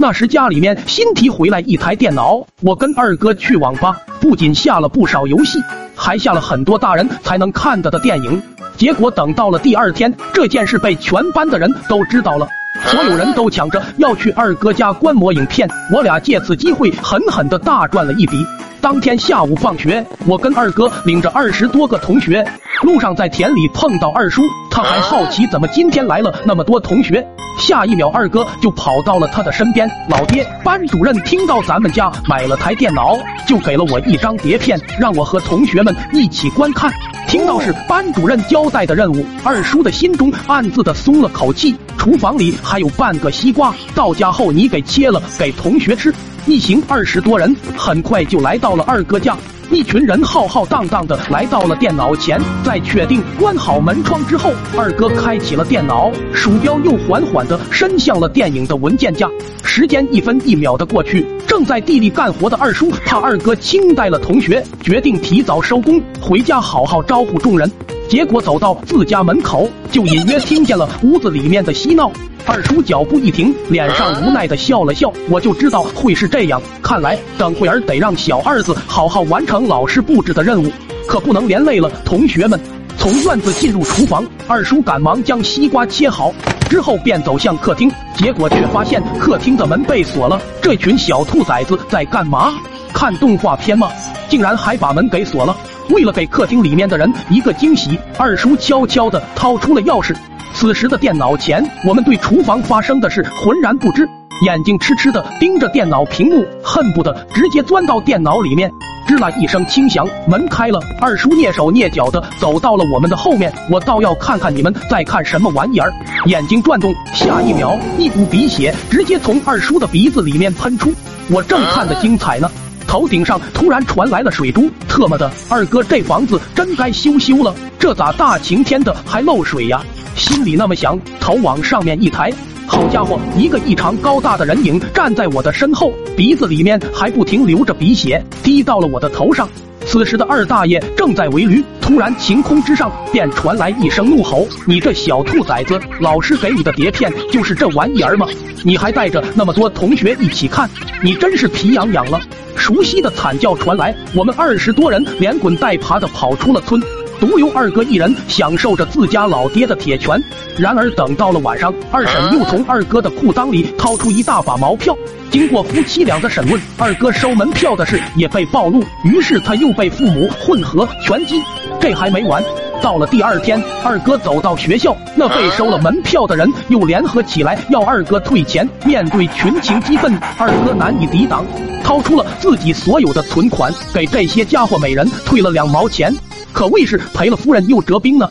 那时家里面新提回来一台电脑，我跟二哥去网吧，不仅下了不少游戏，还下了很多大人才能看的的电影。结果等到了第二天，这件事被全班的人都知道了，所有人都抢着要去二哥家观摩影片，我俩借此机会狠狠的大赚了一笔。当天下午放学，我跟二哥领着二十多个同学，路上在田里碰到二叔，他还好奇怎么今天来了那么多同学。下一秒，二哥就跑到了他的身边。老爹，班主任听到咱们家买了台电脑，就给了我一张碟片，让我和同学们一起观看。听到是班主任交代的任务，二叔的心中暗自的松了口气。厨房里还有半个西瓜，到家后你给切了给同学吃。一行二十多人很快就来到了二哥家。一群人浩浩荡荡的来到了电脑前，在确定关好门窗之后，二哥开启了电脑，鼠标又缓缓的伸向了电影的文件夹。时间一分一秒的过去，正在地里干活的二叔怕二哥惊呆了同学，决定提早收工回家，好好招呼众人。结果走到自家门口，就隐约听见了屋子里面的嬉闹。二叔脚步一停，脸上无奈的笑了笑，我就知道会是这样。看来等会儿得让小二子好好完成老师布置的任务，可不能连累了同学们。从院子进入厨房，二叔赶忙将西瓜切好，之后便走向客厅，结果却发现客厅的门被锁了。这群小兔崽子在干嘛？看动画片吗？竟然还把门给锁了！为了给客厅里面的人一个惊喜，二叔悄悄地掏出了钥匙。此时的电脑前，我们对厨房发生的事浑然不知，眼睛痴痴的盯着电脑屏幕，恨不得直接钻到电脑里面。吱啦一声轻响，门开了，二叔蹑手蹑脚的走到了我们的后面。我倒要看看你们在看什么玩意儿！眼睛转动，下一秒，一股鼻血直接从二叔的鼻子里面喷出。我正看得精彩呢，头顶上突然传来了水珠。特么的，二哥这房子真该修修了，这咋大晴天的还漏水呀？心里那么想，头往上面一抬，好家伙，一个异常高大的人影站在我的身后，鼻子里面还不停流着鼻血，滴到了我的头上。此时的二大爷正在围驴，突然晴空之上便传来一声怒吼：“你这小兔崽子，老师给你的碟片就是这玩意儿吗？你还带着那么多同学一起看，你真是皮痒痒了！”熟悉的惨叫传来，我们二十多人连滚带爬的跑出了村。独留二哥一人享受着自家老爹的铁拳。然而等到了晚上，二婶又从二哥的裤裆里掏出一大把毛票。经过夫妻俩的审问，二哥收门票的事也被暴露，于是他又被父母混合拳击。这还没完，到了第二天，二哥走到学校，那被收了门票的人又联合起来要二哥退钱。面对群情激愤，二哥难以抵挡，掏出了自己所有的存款，给这些家伙每人退了两毛钱。可谓是赔了夫人又折兵呢。